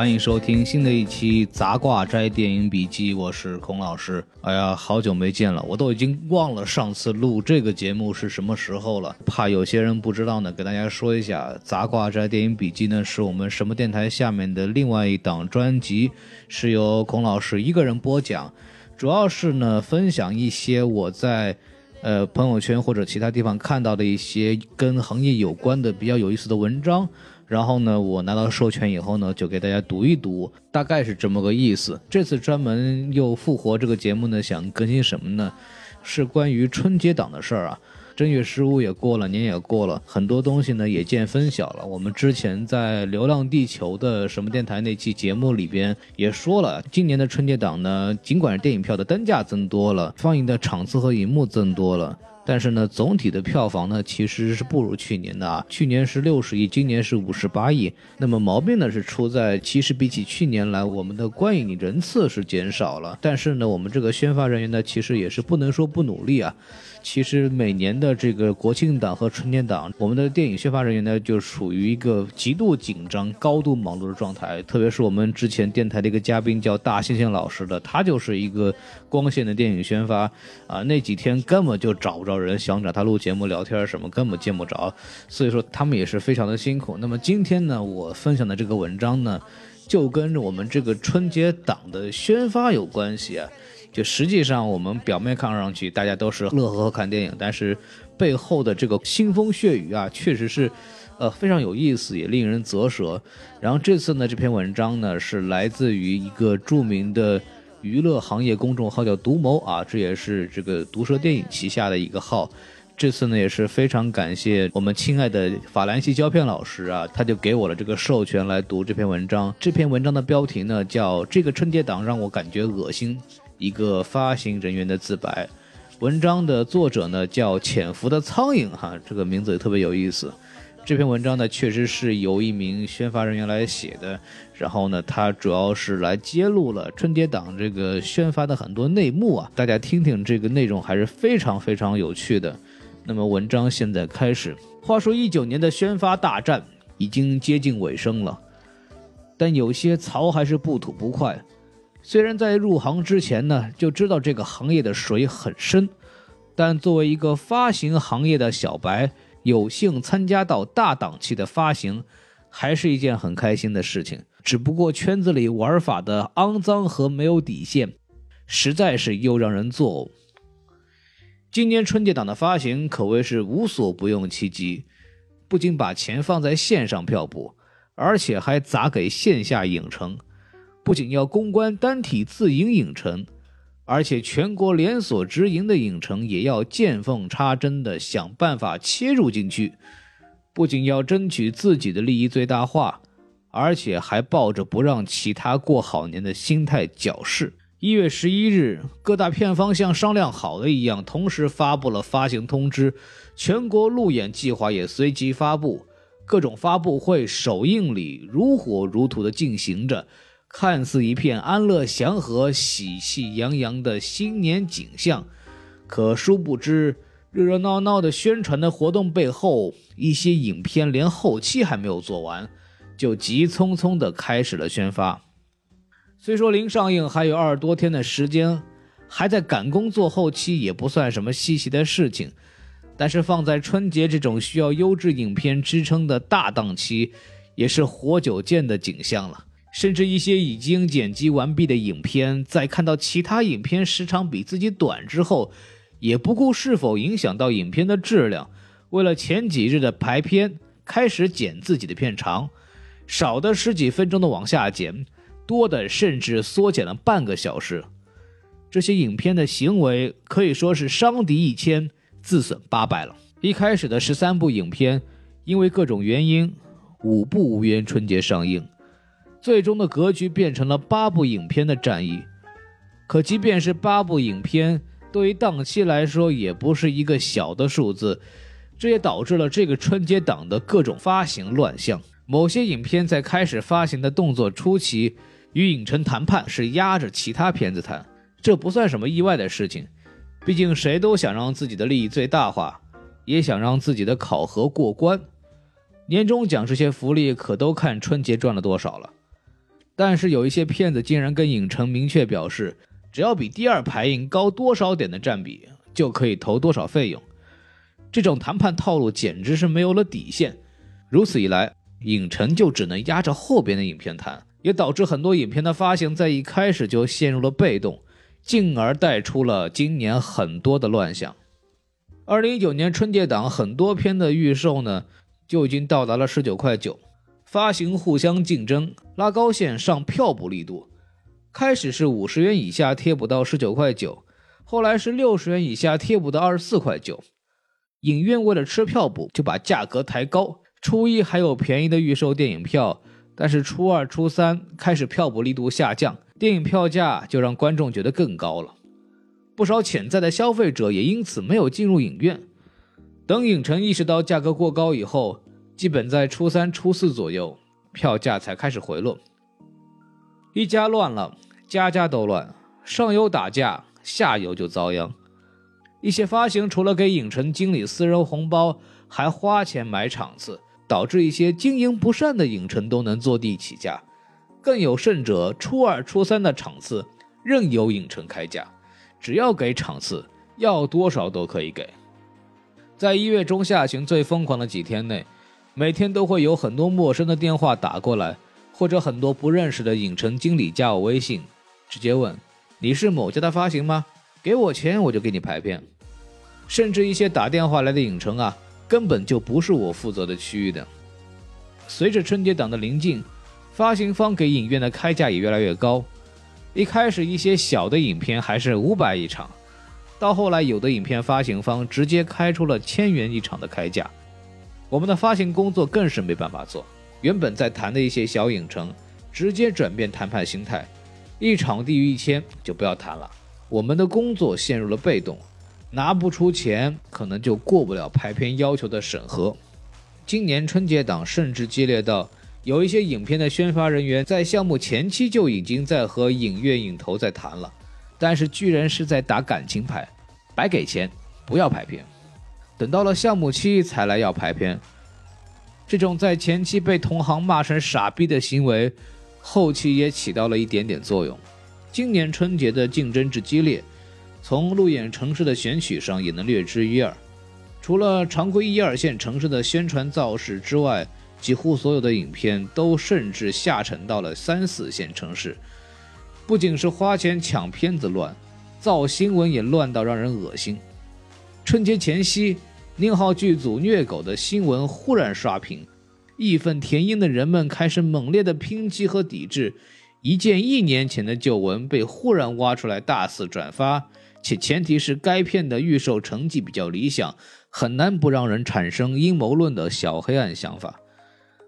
欢迎收听新的一期《杂挂斋电影笔记》，我是孔老师。哎呀，好久没见了，我都已经忘了上次录这个节目是什么时候了。怕有些人不知道呢，给大家说一下，《杂挂斋电影笔记》呢是我们什么电台下面的另外一档专辑，是由孔老师一个人播讲，主要是呢分享一些我在。呃，朋友圈或者其他地方看到的一些跟行业有关的比较有意思的文章，然后呢，我拿到授权以后呢，就给大家读一读，大概是这么个意思。这次专门又复活这个节目呢，想更新什么呢？是关于春节档的事儿啊。正月十五也过了，年也过了，很多东西呢也见分晓了。我们之前在《流浪地球》的什么电台那期节目里边也说了，今年的春节档呢，尽管电影票的单价增多了，放映的场次和银幕增多了。但是呢，总体的票房呢，其实是不如去年的啊。去年是六十亿，今年是五十八亿。那么毛病呢，是出在其实比起去年来，我们的观影人次是减少了。但是呢，我们这个宣发人员呢，其实也是不能说不努力啊。其实每年的这个国庆档和春节档，我们的电影宣发人员呢，就处于一个极度紧张、高度忙碌的状态。特别是我们之前电台的一个嘉宾叫大猩猩老师的，他就是一个光线的电影宣发啊，那几天根本就找不着人，想找他录节目、聊天什么，根本见不着。所以说他们也是非常的辛苦。那么今天呢，我分享的这个文章呢，就跟我们这个春节档的宣发有关系啊。就实际上，我们表面看上去大家都是乐呵呵看电影，但是背后的这个腥风血雨啊，确实是，呃，非常有意思，也令人啧舌。然后这次呢，这篇文章呢是来自于一个著名的娱乐行业公众号，叫独谋啊，这也是这个毒舌电影旗下的一个号。这次呢也是非常感谢我们亲爱的法兰西胶片老师啊，他就给我了这个授权来读这篇文章。这篇文章的标题呢叫《这个春节档让我感觉恶心》。一个发行人员的自白，文章的作者呢叫潜伏的苍蝇哈，这个名字也特别有意思。这篇文章呢确实是由一名宣发人员来写的，然后呢他主要是来揭露了春节档这个宣发的很多内幕啊，大家听听这个内容还是非常非常有趣的。那么文章现在开始，话说一九年的宣发大战已经接近尾声了，但有些槽还是不吐不快。虽然在入行之前呢就知道这个行业的水很深，但作为一个发行行业的小白，有幸参加到大档期的发行，还是一件很开心的事情。只不过圈子里玩法的肮脏和没有底线，实在是又让人作呕。今年春节档的发行可谓是无所不用其极，不仅把钱放在线上票补，而且还砸给线下影城。不仅要公关单体自营影城，而且全国连锁直营的影城也要见缝插针的想办法切入进去。不仅要争取自己的利益最大化，而且还抱着不让其他过好年的心态搅事。一月十一日，各大片方像商量好的一样，同时发布了发行通知，全国路演计划也随即发布，各种发布会、首映礼如火如荼的进行着。看似一片安乐祥和、喜气洋洋的新年景象，可殊不知，热热闹闹的宣传的活动背后，一些影片连后期还没有做完，就急匆匆地开始了宣发。虽说临上映还有二十多天的时间，还在赶工做后期，也不算什么稀奇的事情。但是放在春节这种需要优质影片支撑的大档期，也是活久见的景象了。甚至一些已经剪辑完毕的影片，在看到其他影片时长比自己短之后，也不顾是否影响到影片的质量，为了前几日的排片，开始剪自己的片长，少的十几分钟的往下剪，多的甚至缩减了半个小时。这些影片的行为可以说是伤敌一千，自损八百了。一开始的十三部影片，因为各种原因，五部无缘春节上映。最终的格局变成了八部影片的战役，可即便是八部影片，对于档期来说也不是一个小的数字，这也导致了这个春节档的各种发行乱象。某些影片在开始发行的动作初期，与影城谈判是压着其他片子谈，这不算什么意外的事情，毕竟谁都想让自己的利益最大化，也想让自己的考核过关。年终奖这些福利可都看春节赚了多少了。但是有一些骗子竟然跟影城明确表示，只要比第二排映高多少点的占比，就可以投多少费用。这种谈判套路简直是没有了底线。如此一来，影城就只能压着后边的影片谈，也导致很多影片的发行在一开始就陷入了被动，进而带出了今年很多的乱象。二零一九年春节档很多片的预售呢，就已经到达了十九块九，发行互相竞争，拉高线上票补力度。开始是五十元以下贴补到十九块九，后来是六十元以下贴补到二十四块九。影院为了吃票补，就把价格抬高。初一还有便宜的预售电影票，但是初二、初三开始票补力度下降，电影票价就让观众觉得更高了。不少潜在的消费者也因此没有进入影院。等影城意识到价格过高以后，基本在初三、初四左右，票价才开始回落。一家乱了，家家都乱，上游打架，下游就遭殃。一些发行除了给影城经理私人红包，还花钱买场次，导致一些经营不善的影城都能坐地起价。更有甚者，初二、初三的场次任由影城开价，只要给场次，要多少都可以给。在一月中下旬最疯狂的几天内，每天都会有很多陌生的电话打过来，或者很多不认识的影城经理加我微信，直接问：“你是某家的发行吗？给我钱，我就给你排片。”甚至一些打电话来的影城啊，根本就不是我负责的区域的。随着春节档的临近，发行方给影院的开价也越来越高。一开始一些小的影片还是五百一场，到后来有的影片发行方直接开出了千元一场的开价。我们的发行工作更是没办法做。原本在谈的一些小影城，直接转变谈判心态，一场低于一千就不要谈了。我们的工作陷入了被动。拿不出钱，可能就过不了排片要求的审核。今年春节档甚至激烈到有一些影片的宣发人员在项目前期就已经在和影院影投在谈了，但是居然是在打感情牌，白给钱不要排片，等到了项目期才来要排片。这种在前期被同行骂成傻逼的行为，后期也起到了一点点作用。今年春节的竞争之激烈。从路演城市的选取上也能略知一二。除了常规一二线城市的宣传造势之外，几乎所有的影片都甚至下沉到了三四线城市。不仅是花钱抢片子乱，造新闻也乱到让人恶心。春节前夕，宁浩剧组虐狗的新闻忽然刷屏，义愤填膺的人们开始猛烈的抨击和抵制。一件一年前的旧闻被忽然挖出来大肆转发。且前提是该片的预售成绩比较理想，很难不让人产生阴谋论的小黑暗想法。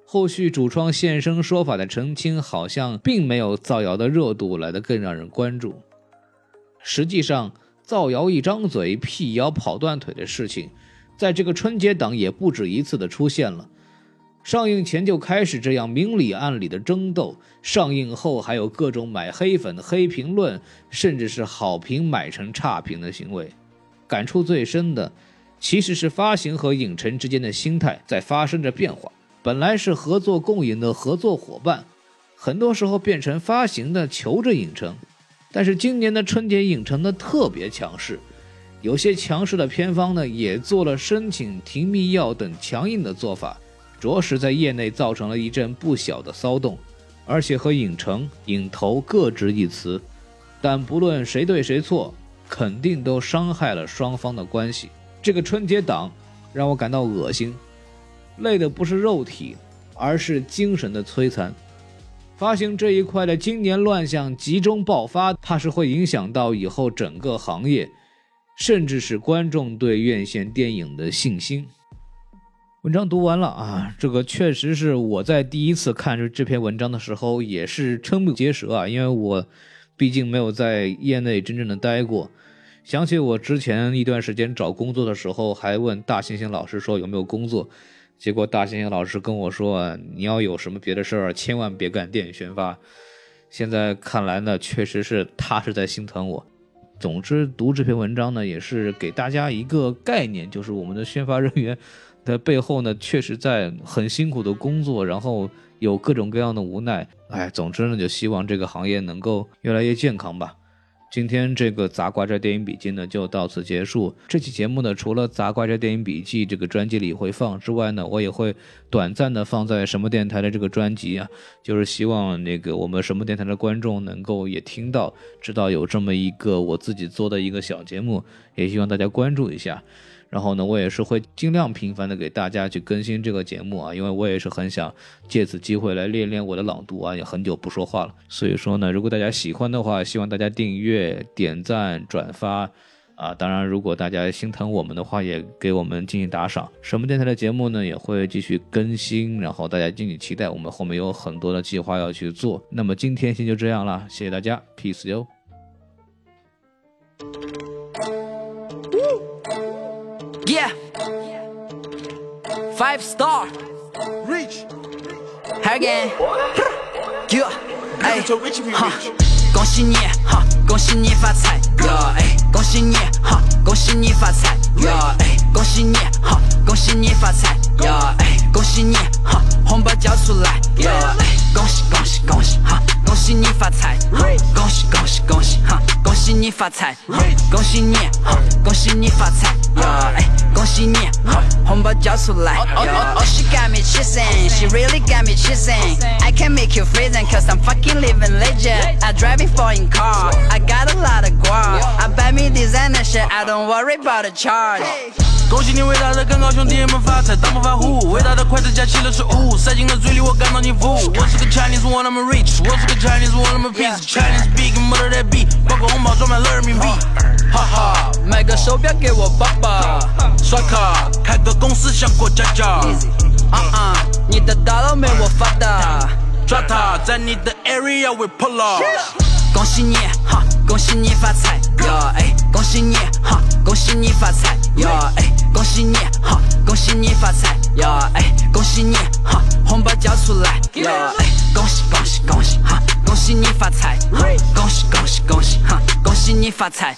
后续主创现身说法的澄清，好像并没有造谣的热度来得更让人关注。实际上，造谣一张嘴，辟谣跑断腿的事情，在这个春节档也不止一次的出现了。上映前就开始这样明里暗里的争斗，上映后还有各种买黑粉、黑评论，甚至是好评买成差评的行为。感触最深的，其实是发行和影城之间的心态在发生着变化。本来是合作共赢的合作伙伴，很多时候变成发行的求着影城。但是今年的春节影城呢特别强势，有些强势的片方呢也做了申请停密钥等强硬的做法。着实在业内造成了一阵不小的骚动，而且和影城、影投各执一词，但不论谁对谁错，肯定都伤害了双方的关系。这个春节档让我感到恶心，累的不是肉体，而是精神的摧残。发行这一块的今年乱象集中爆发，怕是会影响到以后整个行业，甚至是观众对院线电影的信心。文章读完了啊，这个确实是我在第一次看这这篇文章的时候也是瞠目结舌啊，因为我毕竟没有在业内真正的待过。想起我之前一段时间找工作的时候，还问大猩猩老师说有没有工作，结果大猩猩老师跟我说，你要有什么别的事儿，千万别干电影宣发。现在看来呢，确实是他是在心疼我。总之，读这篇文章呢，也是给大家一个概念，就是我们的宣发人员的背后呢，确实在很辛苦的工作，然后有各种各样的无奈。哎，总之呢，就希望这个行业能够越来越健康吧。今天这个杂瓜斋电影笔记呢就到此结束。这期节目呢，除了杂瓜斋电影笔记这个专辑里会放之外呢，我也会短暂的放在什么电台的这个专辑啊，就是希望那个我们什么电台的观众能够也听到，知道有这么一个我自己做的一个小节目，也希望大家关注一下。然后呢，我也是会尽量频繁的给大家去更新这个节目啊，因为我也是很想借此机会来练练我的朗读啊，也很久不说话了。所以说呢，如果大家喜欢的话，希望大家订阅、点赞、转发啊。当然，如果大家心疼我们的话，也给我们进行打赏。什么电台的节目呢，也会继续更新，然后大家敬请期待。我们后面有很多的计划要去做。那么今天先就这样了，谢谢大家，peace 哟。Five star. Reach. Again. Yeah. 哎，就 reach 不 reach 哈，恭喜你哈，恭喜你发财哟！哎，恭喜你哈，恭喜你发财哟！哎，恭喜你哈，恭喜你发财呀！哎，恭喜你哈，红包交出来呀！哎，恭喜恭喜恭喜哈，恭喜你发财！恭喜恭喜恭喜哈，恭喜你发财！恭喜你哈，恭喜你发财呀！哎，恭喜你哈，红包交出来！Oh, oh, oh, she got me chasing, she really got me chasing. I can make you freezing cause I'm fucking living legend. I driving foreign car, I got a lot of guap. I buy me designer shit, I don't worry about the charge. 恭喜你伟大的干高兄弟们发财，大不发户，伟大的筷子夹起了食物，塞进了嘴里，我感到你服。我是个 Chinese one I'm a rich，我是个 Chinese one I'm a piece。Chinese big mother that beat，包个红包装满了人民币。哈哈，买个手表给我爸爸。刷卡开个公司像过家家，啊啊，你的大佬没我发达。抓他在你的 area we pull up。恭喜你哈，恭喜你发财哟！哎，恭喜你哈，恭喜你发财哟！哎，恭喜你哈，恭喜你发财哟！哎，恭喜你哈，红包交出来哟！哎，恭喜恭喜恭喜哈，恭喜你发财！恭喜恭喜恭喜哈，恭喜你发财！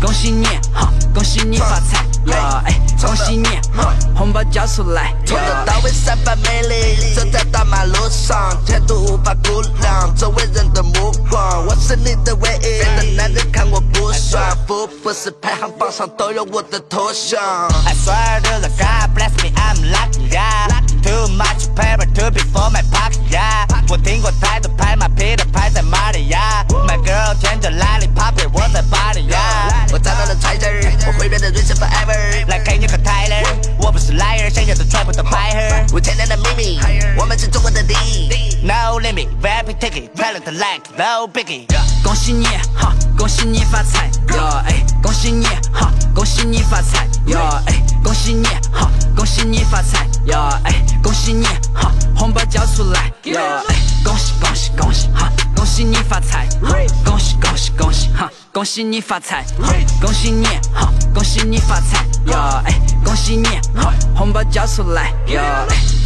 恭喜你哈，恭喜你发财呀！哎，恭喜你哈，红包交出来！从头到尾散发魅力，走在大马路上，前途无法估量，周围人的目光，我是你的唯一。别的男人看我不爽，福布斯排行榜上都有我的头像。I swear to the God bless me, I'm lucky, yeah. Too much paper to be for my pocket, yeah. 我听过太多拍马屁的拍在马里呀。My girl 舔着 lollipop，我在巴黎呀。我找到了才子，我会变得 No limit, rapid ticket, talent like no biggie. 恭喜你哈，恭喜你发财呀！哎，恭喜你哈，恭喜你发财呀！哎，恭喜你哈，恭喜你发财呀！哎，恭喜你哈，红包交出来呀！哎，恭喜恭喜恭喜哈，恭喜你发财！恭喜恭喜恭喜哈，恭喜你发财！恭喜你哈，恭喜你发财呀！哎，恭喜你哈，红包交出来呀！哎。